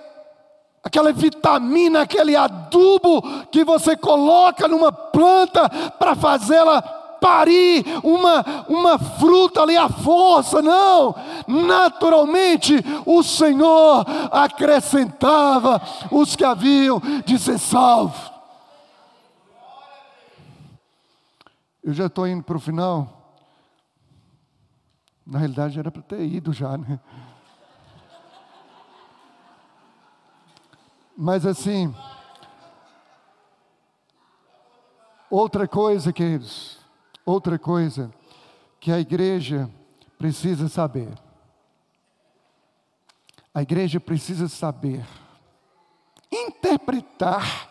Speaker 1: aquela vitamina, aquele adubo que você coloca numa planta para fazê-la parir uma, uma fruta ali à força, não. Naturalmente, o Senhor acrescentava os que haviam de ser salvos. Eu já estou indo para o final. Na realidade, era para ter ido já, né? Mas assim, outra coisa, queridos, outra coisa que a igreja precisa saber. A igreja precisa saber interpretar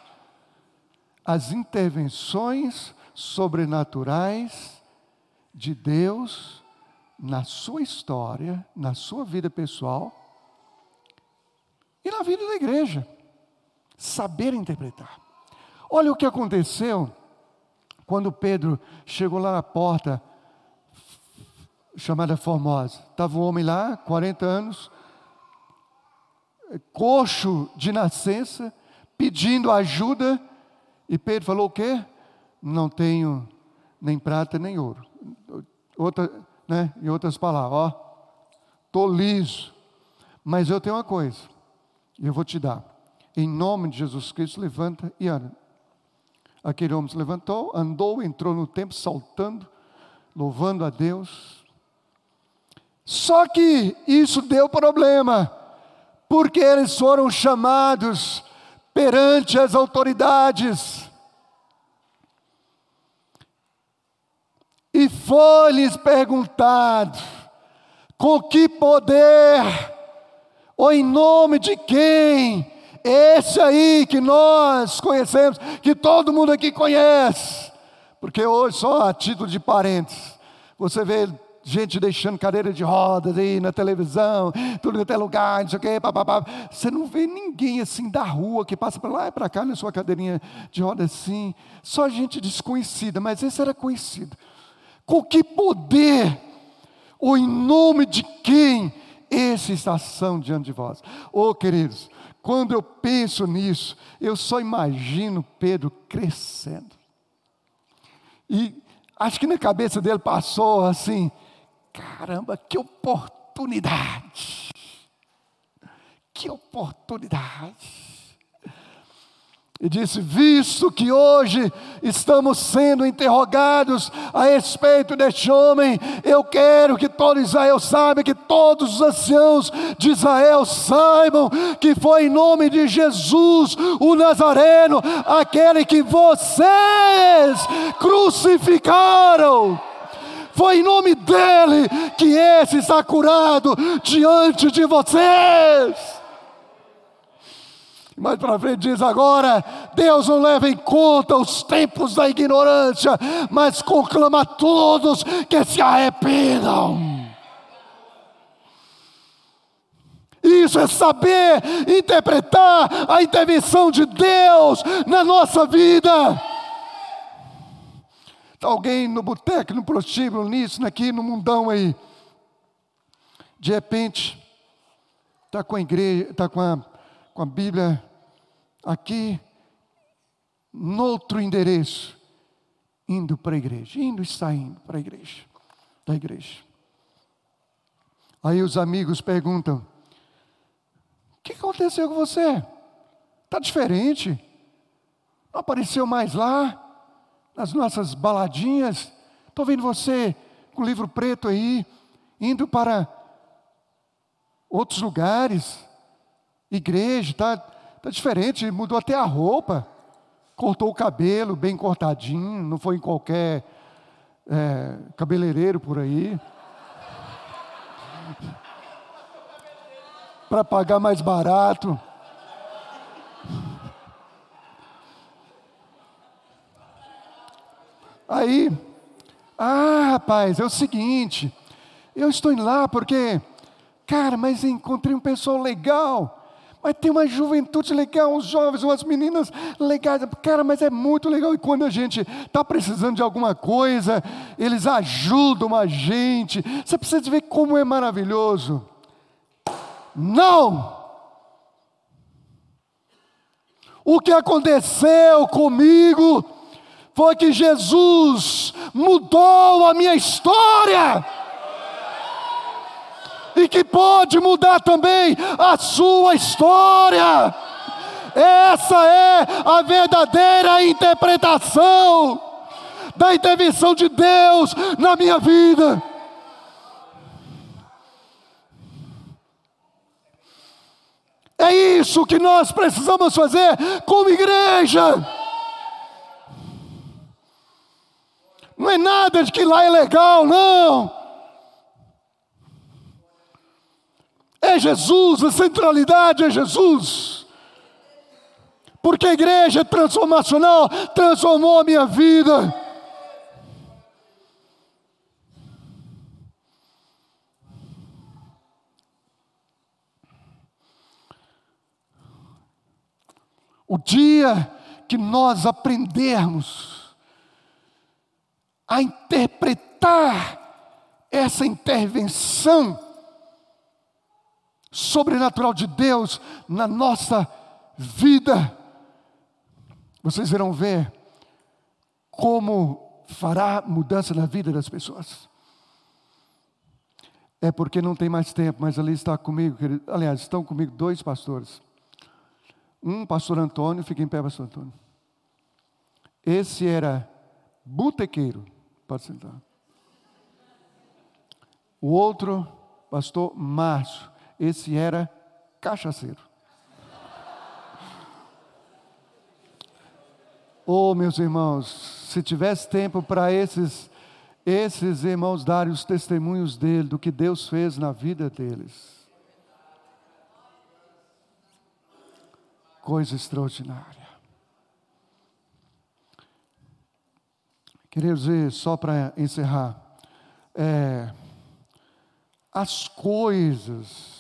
Speaker 1: as intervenções sobrenaturais de Deus na sua história, na sua vida pessoal e na vida da igreja. Saber interpretar. Olha o que aconteceu quando Pedro chegou lá na porta chamada Formosa. Estava um homem lá, 40 anos, coxo de nascença, pedindo ajuda, e Pedro falou o quê? Não tenho nem prata nem ouro. Outra, né, em outras palavras, ó, estou liso, mas eu tenho uma coisa, e eu vou te dar. Em nome de Jesus Cristo, levanta e anda. Aquele homem se levantou, andou, entrou no templo, saltando, louvando a Deus. Só que isso deu problema, porque eles foram chamados perante as autoridades. E foi-lhes perguntado: com que poder, ou em nome de quem, esse aí que nós conhecemos, que todo mundo aqui conhece, porque hoje, só a título de parentes, você vê gente deixando cadeira de rodas aí na televisão, tudo até lugar, não sei o quê, papapá. Você não vê ninguém assim da rua que passa para lá e para cá na sua cadeirinha de roda assim. Só gente desconhecida, mas esse era conhecido. Com que poder, ou em nome de quem, esse estação diante de vós? Oh, queridos, quando eu penso nisso, eu só imagino Pedro crescendo. E acho que na cabeça dele passou assim: Caramba, que oportunidade! Que oportunidade! E disse: Visto que hoje estamos sendo interrogados a respeito deste homem, eu quero que todo Israel saiba, que todos os anciãos de Israel saibam que foi em nome de Jesus, o Nazareno, aquele que vocês crucificaram. Foi em nome dele que esse está curado diante de vocês. Mais para frente diz agora: Deus não leva em conta os tempos da ignorância, mas conclama a todos que se arrependam. Isso é saber interpretar a intervenção de Deus na nossa vida. Está alguém no boteco, no prostíbulo, nisso, aqui, no mundão aí. De repente, está com a igreja, está com a, com a Bíblia aqui, noutro endereço, indo para a igreja, indo e saindo para a igreja, da igreja. Aí os amigos perguntam: O que aconteceu com você? Está diferente? Não apareceu mais lá? nas nossas baladinhas. Estou vendo você com o livro preto aí, indo para outros lugares, igreja, está tá diferente, mudou até a roupa, cortou o cabelo bem cortadinho, não foi em qualquer é, cabeleireiro por aí. para pagar mais barato. Aí, ah, rapaz, é o seguinte, eu estou indo lá porque, cara, mas encontrei um pessoal legal, mas tem uma juventude legal, uns jovens, umas meninas legais, cara, mas é muito legal. E quando a gente está precisando de alguma coisa, eles ajudam a gente. Você precisa ver como é maravilhoso. Não! O que aconteceu comigo foi que Jesus mudou a minha história. E que pode mudar também a sua história. Essa é a verdadeira interpretação. da intervenção de Deus na minha vida. É isso que nós precisamos fazer como igreja. Não é nada de que lá é legal, não. É Jesus, a centralidade é Jesus. Porque a igreja transformacional transformou a minha vida. O dia que nós aprendermos a interpretar essa intervenção sobrenatural de Deus na nossa vida, vocês irão ver como fará mudança na vida das pessoas. É porque não tem mais tempo, mas ali está comigo, aliás, estão comigo dois pastores. Um, pastor Antônio, fica em pé, pastor Antônio. Esse era botequeiro, pode sentar. O outro, pastor Márcio, esse era cachaceiro. Oh, meus irmãos, se tivesse tempo para esses esses irmãos darem os testemunhos dele do que Deus fez na vida deles. coisa extraordinária. Queria dizer, só para encerrar, é, as coisas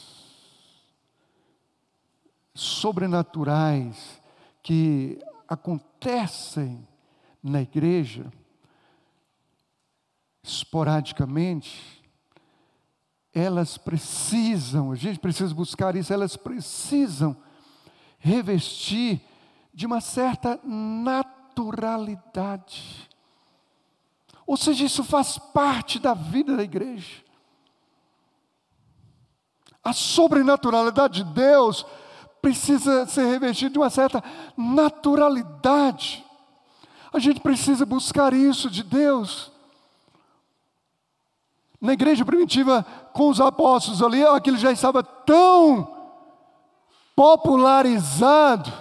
Speaker 1: sobrenaturais que acontecem na igreja, esporadicamente, elas precisam, a gente precisa buscar isso, elas precisam revestir de uma certa naturalidade. Ou seja, isso faz parte da vida da igreja. A sobrenaturalidade de Deus precisa ser revestida de uma certa naturalidade. A gente precisa buscar isso de Deus. Na igreja primitiva, com os apóstolos ali, aquilo já estava tão popularizado,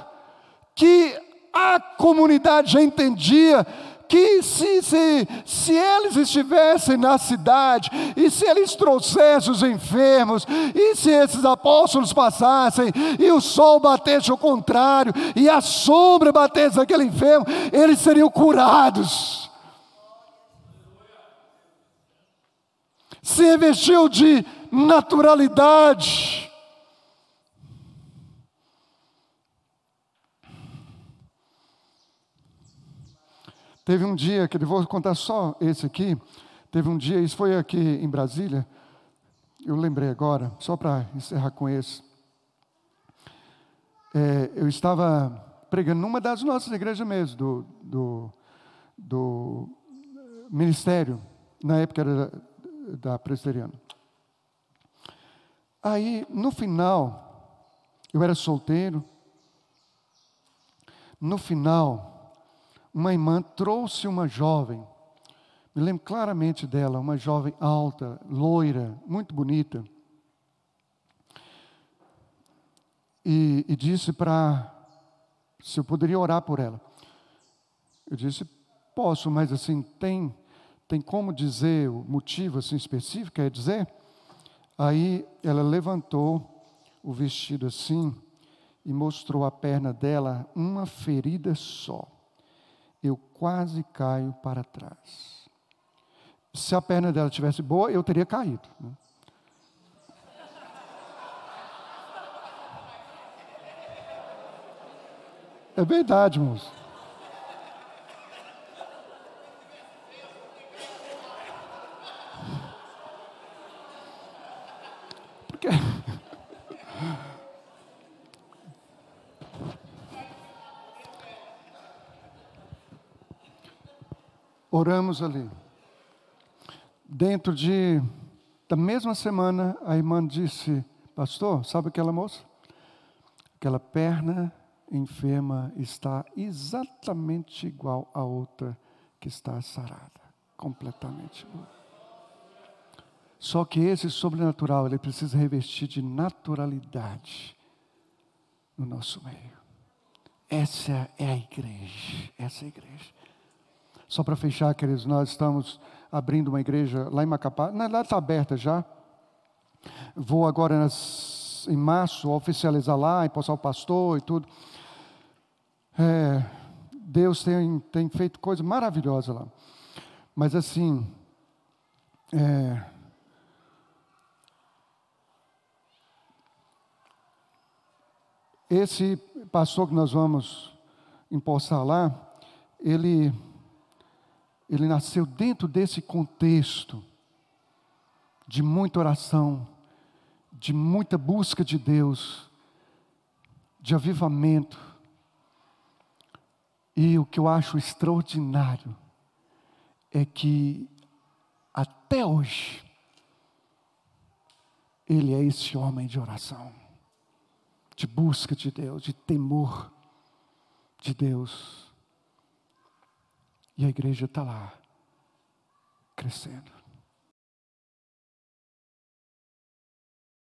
Speaker 1: que a comunidade já entendia que se, se, se eles estivessem na cidade, e se eles trouxessem os enfermos, e se esses apóstolos passassem, e o sol batesse ao contrário, e a sombra batesse naquele enfermo, eles seriam curados. Se revestiu de naturalidade, Teve um dia, que eu vou contar só esse aqui. Teve um dia, isso foi aqui em Brasília. Eu lembrei agora, só para encerrar com esse. É, eu estava pregando numa das nossas igrejas mesmo, do, do, do ministério, na época era da, da presbiteriana. Aí, no final, eu era solteiro. No final, uma irmã trouxe uma jovem, me lembro claramente dela, uma jovem alta, loira, muito bonita, e, e disse para se eu poderia orar por ela. Eu disse, posso, mas assim, tem, tem como dizer o motivo assim específico, quer dizer? Aí ela levantou o vestido assim e mostrou a perna dela, uma ferida só eu quase caio para trás. Se a perna dela tivesse boa, eu teria caído. Né? É verdade, moço. Oramos ali. Dentro de da mesma semana, a irmã disse: Pastor, sabe aquela moça? Aquela perna enferma está exatamente igual à outra que está sarada, completamente boa. Só que esse sobrenatural, ele precisa revestir de naturalidade no nosso meio. Essa é a igreja, essa é a igreja. Só para fechar, queridos, nós estamos abrindo uma igreja lá em Macapá, não, lá está aberta já. Vou agora nas, em março oficializar lá, empossar o pastor e tudo. É, Deus tem, tem feito coisa maravilhosa lá. Mas assim, é, esse pastor que nós vamos empossar lá, ele ele nasceu dentro desse contexto de muita oração, de muita busca de Deus, de avivamento. E o que eu acho extraordinário é que até hoje ele é esse homem de oração, de busca de Deus, de temor de Deus. E a igreja está lá, crescendo.